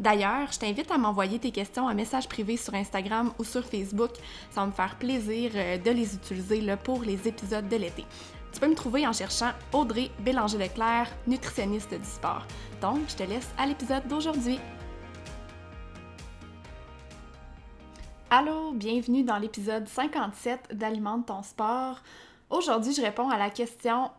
D'ailleurs, je t'invite à m'envoyer tes questions en message privé sur Instagram ou sur Facebook. Ça va me faire plaisir euh, de les utiliser pour les épisodes de l'été. Tu peux me trouver en cherchant Audrey Bélanger-Leclerc, nutritionniste du sport. Donc, je te laisse à l'épisode d'aujourd'hui. Allô, bienvenue dans l'épisode 57 d'Alimente ton sport. Aujourd'hui, je réponds à la question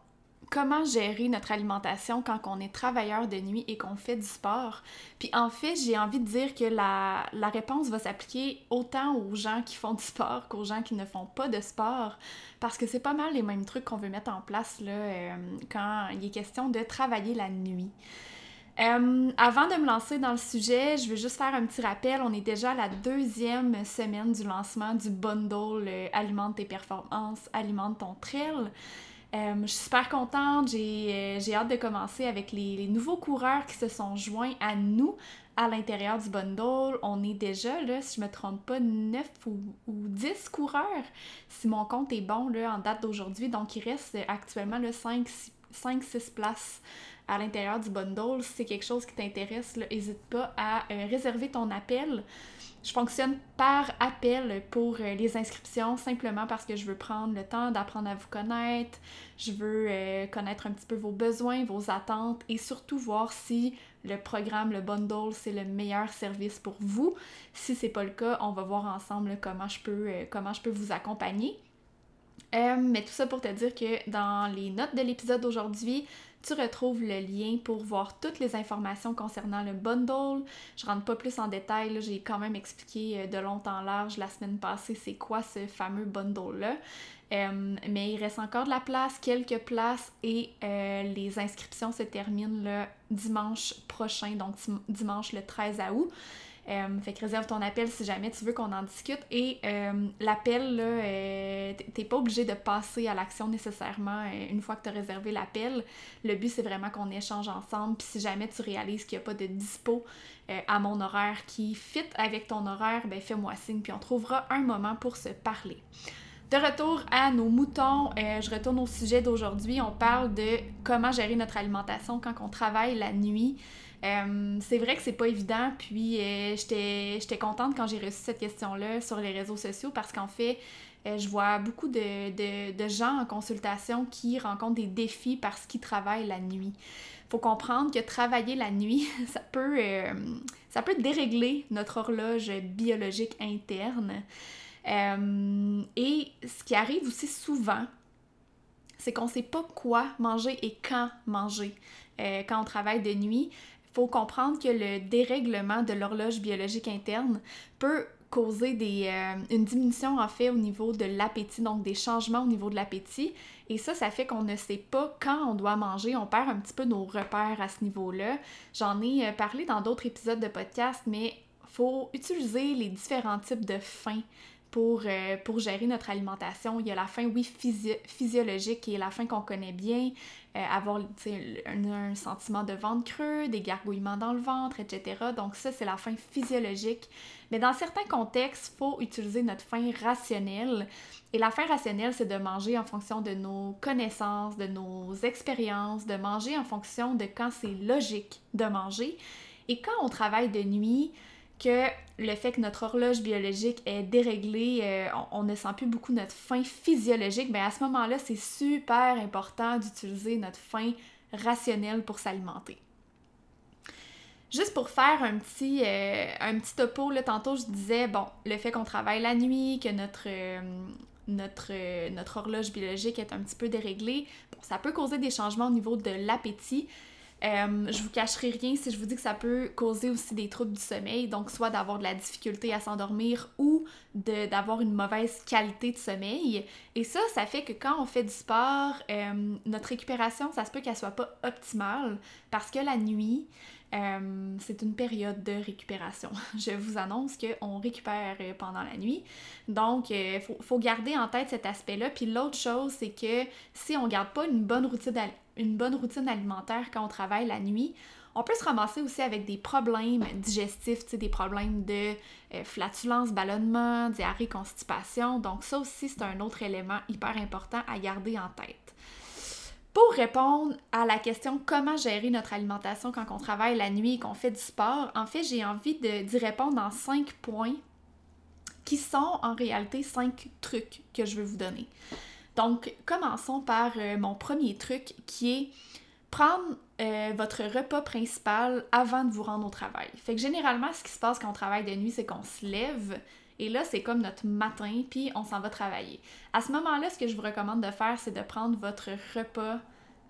comment gérer notre alimentation quand on est travailleur de nuit et qu'on fait du sport. Puis en fait, j'ai envie de dire que la, réponse va s'appliquer autant aux gens qui font du sport qu'aux gens qui ne font pas de sport, parce que c'est pas mal les mêmes trucs qu'on veut mettre en place euh, quand il est question de travailler la nuit. Euh, avant de me lancer dans le sujet, je veux juste faire un petit rappel. On est déjà la deuxième semaine du lancement du bundle euh, Alimente tes performances, Alimente ton trail. Euh, je suis super contente, j'ai euh, hâte de commencer avec les, nouveaux coureurs qui se sont joints à nous à l'intérieur du bundle. On est déjà, là, si je me trompe pas, 9 ou, ou 10 coureurs, si mon compte est bon là, en date d'aujourd'hui. Donc, il reste actuellement 5-6 places à l'intérieur du bundle. Si c'est quelque chose qui t'intéresse, n'hésite pas à euh, réserver ton appel. Je fonctionne par appel pour euh, les inscriptions, simplement parce que je veux prendre le temps d'apprendre à vous connaître, je veux euh, connaître un petit peu vos besoins, vos attentes et surtout voir si le programme, le bundle, c'est le meilleur service pour vous. Si c'est pas le cas, on va voir ensemble comment je peux, euh, comment je peux vous accompagner. mais tout ça pour te dire que dans les notes de l'épisode d'aujourd'hui, tu retrouves le lien pour voir toutes les informations concernant le bundle. Je rentre pas plus en détail, j'ai quand même expliqué euh, de long en large la semaine passée c'est quoi ce fameux bundle-là. Euh, mais il reste encore de la place, quelques places et euh, les inscriptions se terminent le dimanche prochain, donc dimanche le 13 août. Euh, fait que réserve ton appel si jamais tu veux qu'on en discute. Et euh, l'appel, là, euh, t'es pas obligé de passer à l'action nécessairement une fois que tu as réservé l'appel. Le but, c'est vraiment qu'on échange ensemble. Puis si jamais tu réalises qu'il n'y a pas de dispo à mon horaire qui fit avec ton horaire, ben fais-moi signe. Puis on trouvera un moment pour se parler. De retour à nos moutons, je retourne au sujet d'aujourd'hui. On parle de comment gérer notre alimentation quand on travaille la nuit. Euh, c'est vrai que c'est pas évident, puis euh, j'étais contente quand j'ai reçu cette question-là sur les réseaux sociaux parce qu'en fait, euh, je vois beaucoup de, gens en consultation qui rencontrent des défis parce qu'ils travaillent la nuit. faut comprendre que travailler la nuit, ça peut, euh, ça peut dérégler notre horloge biologique interne. Euh, et ce qui arrive aussi souvent, c'est qu'on ne sait pas quoi manger et quand manger euh, quand on travaille de nuit. Il faut comprendre que le dérèglement de l'horloge biologique interne peut causer des, euh, une diminution en fait au niveau de l'appétit, donc des changements au niveau de l'appétit. Et ça, ça fait qu'on ne sait pas quand on doit manger, on perd un petit peu nos repères à ce niveau-là. J'en ai parlé dans d'autres épisodes de podcast, mais faut utiliser les différents types de faim pour, euh, pour gérer notre alimentation. Il y a la faim, oui, physiologique qui est la faim qu'on connaît bien, euh, avoir un, sentiment de ventre creux, des gargouillements dans le ventre, etc. Donc ça, c'est la faim physiologique. Mais dans certains contextes, il faut utiliser notre faim rationnelle. Et la faim rationnelle, c'est de manger en fonction de nos connaissances, de nos expériences, de manger en fonction de quand c'est logique de manger. Et quand on travaille de nuit, que le fait que notre horloge biologique est déréglée, euh, on, ne sent plus beaucoup notre faim physiologique, bien à ce moment-là, c'est super important d'utiliser notre faim rationnelle pour s'alimenter. Juste pour faire un petit, euh, un petit topo, tantôt je disais, bon, le fait qu'on travaille la nuit, que notre, euh, notre, notre horloge biologique est un petit peu déréglée, bon, ça peut causer des changements au niveau de l'appétit. Euh, je vous cacherai rien si je vous dis que ça peut causer aussi des troubles du sommeil, donc soit d'avoir de la difficulté à s'endormir ou d'avoir une mauvaise qualité de sommeil. Et ça, ça fait que quand on fait du sport, euh, notre récupération, ça se peut qu'elle soit pas optimale parce que la nuit, euh, c'est une période de récupération. Je vous annonce qu'on récupère pendant la nuit. Donc, il faut, garder en tête cet aspect-là. Puis l'autre chose, c'est que si on garde pas une bonne routine une bonne routine alimentaire quand on travaille la nuit, on peut se ramasser aussi avec des problèmes digestifs, des problèmes de euh, flatulence, ballonnement, diarrhée, constipation. Donc ça aussi, c'est un autre élément hyper important à garder en tête. Pour répondre à la question comment gérer notre alimentation quand on travaille la nuit et qu'on fait du sport, en fait, j'ai envie d'y répondre en cinq points qui sont en réalité cinq trucs que je veux vous donner. Donc, commençons par euh, mon premier truc qui est prendre euh, votre repas principal avant de vous rendre au travail. Fait que généralement, ce qui se passe quand on travaille de nuit, c'est qu'on se lève et là, c'est comme notre matin, puis on s'en va travailler. À ce moment-là, ce que je vous recommande de faire, c'est de prendre votre repas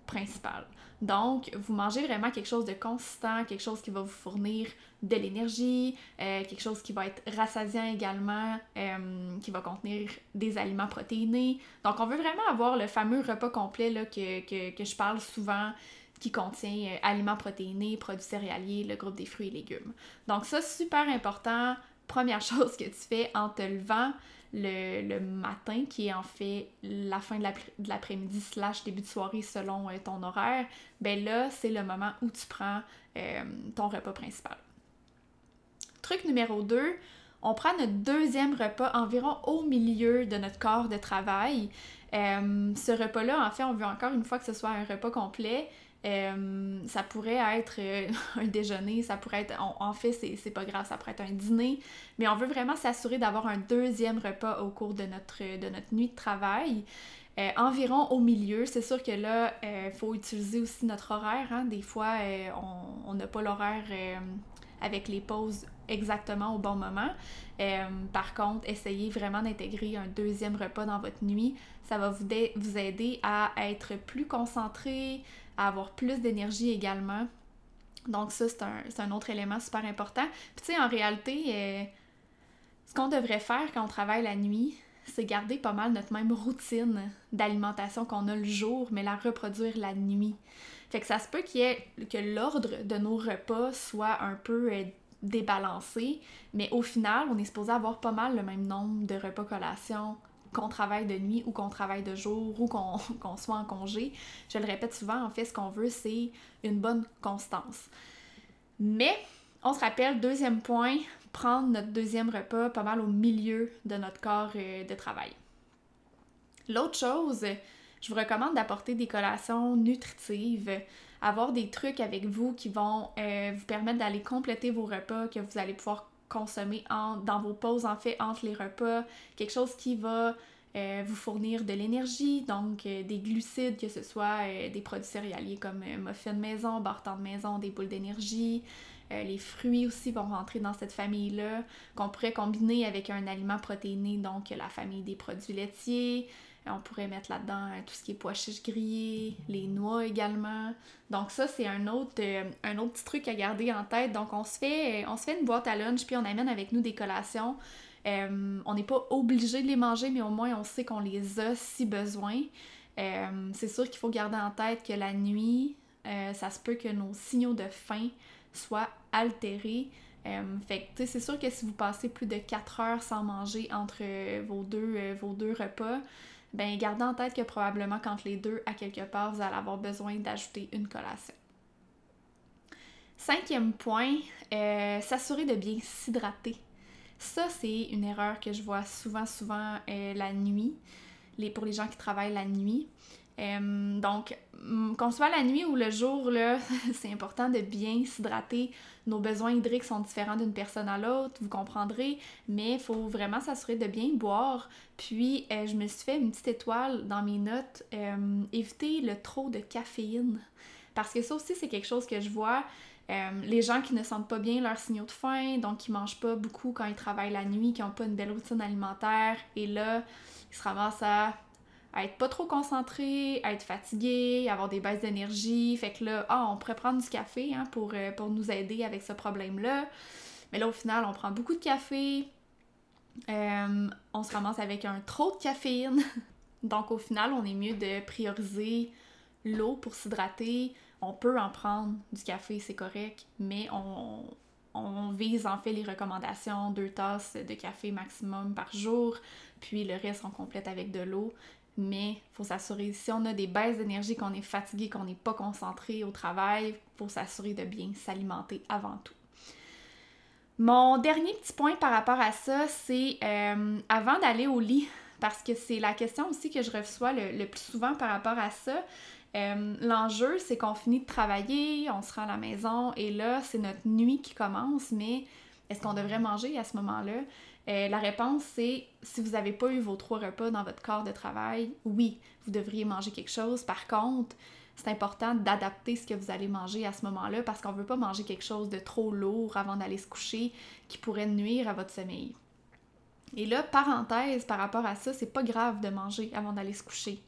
principal. Donc, vous mangez vraiment quelque chose de consistant, quelque chose qui va vous fournir de l'énergie, euh, quelque chose qui va être rassasiant également, euh, qui va contenir des aliments protéinés. Donc, on veut vraiment avoir le fameux repas complet là, que, je parle souvent, qui contient euh, aliments protéinés, produits céréaliers, le groupe des fruits et légumes. Donc, ça, super important. Première chose que tu fais en te levant, le, matin, qui est en fait la fin de l'après-midi slash début de soirée selon euh, ton horaire, ben là, c'est le moment où tu prends euh, ton repas principal. Truc numéro 2, on prend notre deuxième repas environ au milieu de notre corps de travail. Euh, ce repas-là, en fait, on veut encore une fois que ce soit un repas complet. Euh, ça pourrait être euh, un déjeuner, ça pourrait être. en fait, c'est pas grave, ça pourrait être un dîner, mais on veut vraiment s'assurer d'avoir un deuxième repas au cours de notre, de notre nuit de travail. Euh, environ au milieu, c'est sûr que là, il faut utiliser aussi notre horaire. Hein. Des fois, on n'a pas l'horaire avec les pauses exactement au bon moment. par contre, essayez vraiment d'intégrer un deuxième repas dans votre nuit. Ça va vous, vous aider à être plus concentré, à avoir plus d'énergie également. Donc ça, c'est un, autre élément super important. Puis tu sais, en réalité, euh, ce qu'on devrait faire quand on travaille la nuit, c'est garder pas mal notre même routine d'alimentation qu'on a le jour, mais la reproduire la nuit. Fait que ça se peut que l'ordre de nos repas soit un peu euh, débalancé, mais au final, on est supposé avoir pas mal le même nombre de repas collations qu'on travaille de nuit ou qu'on travaille de jour ou qu'on soit en congé. Je le répète souvent, en fait, ce qu'on veut, c'est une bonne constance. Mais, on se rappelle, deuxième point, prendre notre deuxième repas pas mal au milieu de notre corps euh, de travail. L'autre chose, je vous recommande d'apporter des collations nutritives, avoir des trucs avec vous qui vont euh, vous permettre d'aller compléter vos repas, que vous allez pouvoir consommer en, dans vos pauses en fait entre les repas, quelque chose qui va euh, vous fournir de l'énergie, donc euh, des glucides, que ce soit euh, des produits céréaliers comme muffins de maison, bartons de maison, des boules d'énergie. les fruits aussi vont rentrer dans cette famille-là, qu'on pourrait combiner avec un aliment protéiné, donc la famille des produits laitiers. On pourrait mettre là-dedans tout ce qui est pois chiches grillés, les noix également. Donc ça, c'est un autre, un autre petit truc à garder en tête. Donc on se fait, on se fait une boîte à lunch, puis on amène avec nous des collations euh, on n'est pas obligé de les manger, mais au moins on sait qu'on les a si besoin. Euh, c'est sûr qu'il faut garder en tête que la nuit, euh, ça se peut que nos signaux de faim soient altérés. fait que c'est sûr que si vous passez plus de 4 heures sans manger entre vos deux, vos deux repas, ben gardez en tête que probablement quand les deux à quelque part, vous allez avoir besoin d'ajouter une collation. Cinquième point, s'assurer de bien s'hydrater ça, c'est une erreur que je vois souvent, souvent euh, la nuit, pour les gens qui travaillent la nuit. Donc, qu'on soit la nuit ou le jour, c'est important de bien s'hydrater. Nos besoins hydriques sont différents d'une personne à l'autre, vous comprendrez, mais il faut vraiment s'assurer de bien boire. Puis, euh, je me suis fait une petite étoile dans mes notes, éviter le trop de caféine. Parce que ça aussi, c'est quelque chose que je vois. Les gens qui ne sentent pas bien leurs signaux de faim, donc qui mangent pas beaucoup quand ils travaillent la nuit, qui n'ont pas une belle routine alimentaire, et là, ils se ramassent à, être pas trop concentrés, à être fatigués, avoir des baisses d'énergie. Fait que là, ah, on pourrait prendre du café hein, pour, euh, pour nous aider avec ce problème-là. Mais là, au final, on prend beaucoup de café. Euh, on se ramasse avec un trop de caféine. donc, au final, on est mieux de prioriser l'eau pour s'hydrater, on peut en prendre du café, c'est correct, mais on, vise en fait les recommandations, deux tasses de café maximum par jour, puis le reste on complète avec de l'eau. Mais il faut s'assurer, si on a des baisses d'énergie, qu'on est fatigué, qu'on n'est pas concentré au travail, il faut s'assurer de bien s'alimenter avant tout. Mon dernier petit point par rapport à ça, c'est euh, avant d'aller au lit, parce que c'est la question aussi que je reçois le plus souvent par rapport à ça. Euh, l'enjeu, c'est qu'on finit de travailler, on se rend à la maison et là, c'est notre nuit qui commence, mais est-ce qu'on devrait manger à ce moment-là? Euh, la réponse, c'est si vous n'avez pas eu vos trois repas dans votre corps de travail, oui, vous devriez manger quelque chose. Par contre, c'est important d'adapter ce que vous allez manger à ce moment-là parce qu'on ne veut pas manger quelque chose de trop lourd avant d'aller se coucher qui pourrait nuire à votre sommeil. Et là, parenthèse par rapport à ça, c'est pas grave de manger avant d'aller se coucher.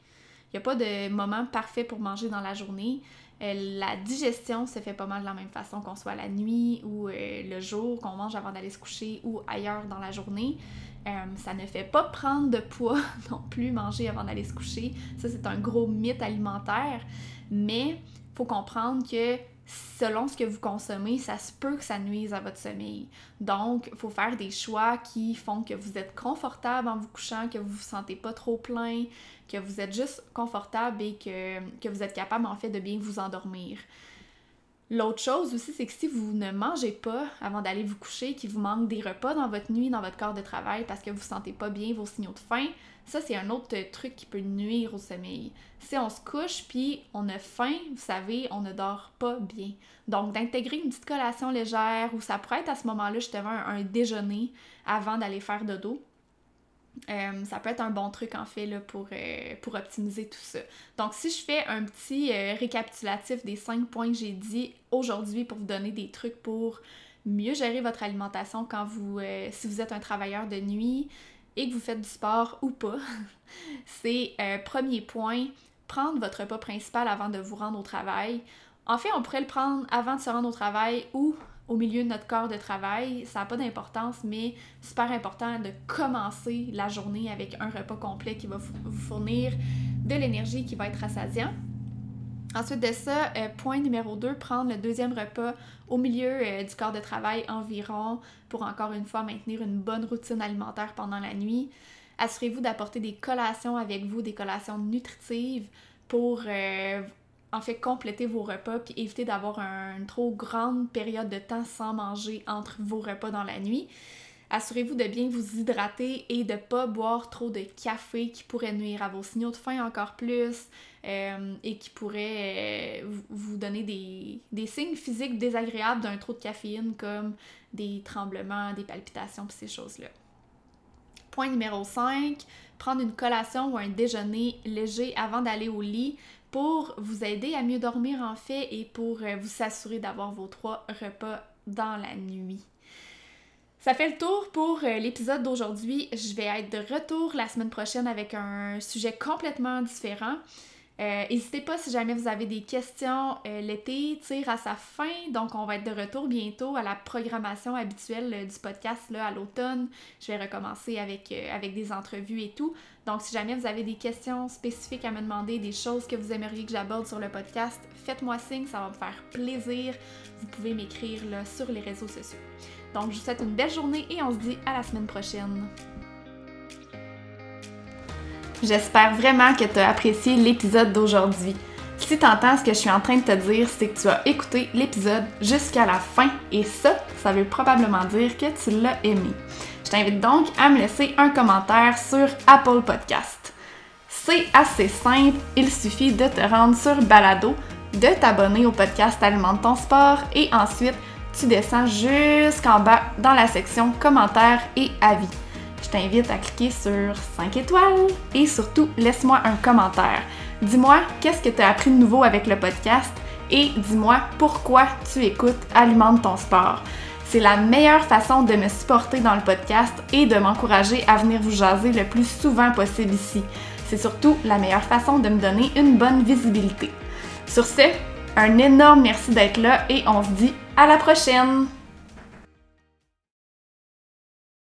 Il n'y a pas de moment parfait pour manger dans la journée. Euh, la digestion se fait pas mal de la même façon qu'on soit la nuit ou euh, le jour, qu'on mange avant d'aller se coucher ou ailleurs dans la journée. Euh, ça ne fait pas prendre de poids non plus manger avant d'aller se coucher. Ça, c'est un gros mythe alimentaire. Mais faut comprendre que selon ce que vous consommez, ça se peut que ça nuise à votre sommeil. Donc, il faut faire des choix qui font que vous êtes confortable en vous couchant, que vous vous sentez pas trop plein, que vous êtes juste confortable et que, que vous êtes capable en fait de bien vous endormir. L'autre chose aussi, c'est que si vous ne mangez pas avant d'aller vous coucher, qu'il vous manque des repas dans votre nuit, dans votre corps de travail parce que vous ne sentez pas bien vos signaux de faim, ça c'est un autre truc qui peut nuire au sommeil. Si on se couche puis on a faim, vous savez, on ne dort pas bien. Donc d'intégrer une petite collation légère ou ça pourrait être à ce moment-là justement un, un déjeuner avant d'aller faire dodo euh, ça peut être un bon truc en fait là, pour, euh, optimiser tout ça. Donc si je fais un petit euh, récapitulatif des cinq points que j'ai dit aujourd'hui pour vous donner des trucs pour mieux gérer votre alimentation quand vous si vous êtes un travailleur de nuit et que vous faites du sport ou pas, c'est premier point, prendre votre repas principal avant de vous rendre au travail. En fait, on pourrait le prendre avant de se rendre au travail ou au milieu de notre corps de travail. Ça n'a pas d'importance, mais super important de commencer la journée avec un repas complet qui va vous fournir de l'énergie qui va être rassasiant. Ensuite de ça, euh, point numéro 2, prendre le deuxième repas au milieu euh, du corps de travail environ pour encore une fois maintenir une bonne routine alimentaire pendant la nuit. Assurez-vous d'apporter des collations avec vous, des collations nutritives pour euh, en fait compléter vos repas puis éviter d'avoir une trop grande période de temps sans manger entre vos repas dans la nuit. Assurez-vous de bien vous hydrater et de ne pas boire trop de café qui pourrait nuire à vos signaux de faim encore plus euh, et qui pourrait euh, vous donner des, signes physiques désagréables d'un trop de caféine comme des tremblements, des palpitations, ces choses-là. Point numéro 5, prendre une collation ou un déjeuner léger avant d'aller au lit pour vous aider à mieux dormir en fait et pour euh, vous s'assurer d'avoir vos trois repas dans la nuit. Ça fait le tour pour euh, l'épisode d'aujourd'hui. Je vais être de retour la semaine prochaine avec un sujet complètement différent. Euh, n'hésitez pas si jamais vous avez des questions. Euh, l'été tire à sa fin, donc on va être de retour bientôt à la programmation habituelle du podcast là, à l'automne. Je vais recommencer avec, avec des entrevues et tout. Donc si jamais vous avez des questions spécifiques à me demander, des choses que vous aimeriez que j'aborde sur le podcast, faites-moi signe, ça va me faire plaisir. Vous pouvez m'écrire sur les réseaux sociaux. Donc, je vous souhaite une belle journée et on se dit à la semaine prochaine. J'espère vraiment que tu as apprécié l'épisode d'aujourd'hui. Si tu entends ce que je suis en train de te dire, c'est que tu as écouté l'épisode jusqu'à la fin et ça, ça veut probablement dire que tu l'as aimé. T'invite donc à me laisser un commentaire sur Apple Podcast. C'est assez simple, il suffit de te rendre sur Balado, de t'abonner au podcast Alimente ton sport et ensuite tu descends jusqu'en bas dans la section commentaires et avis. Je t'invite à cliquer sur 5 étoiles et surtout laisse-moi un commentaire. Dis-moi qu'est-ce que tu as appris de nouveau avec le podcast et dis-moi pourquoi tu écoutes Alimente ton sport. C'est la meilleure façon de me supporter dans le podcast et de m'encourager à venir vous jaser le plus souvent possible ici. C'est surtout la meilleure façon de me donner une bonne visibilité. Sur ce, un énorme merci d'être là et on se dit à la prochaine!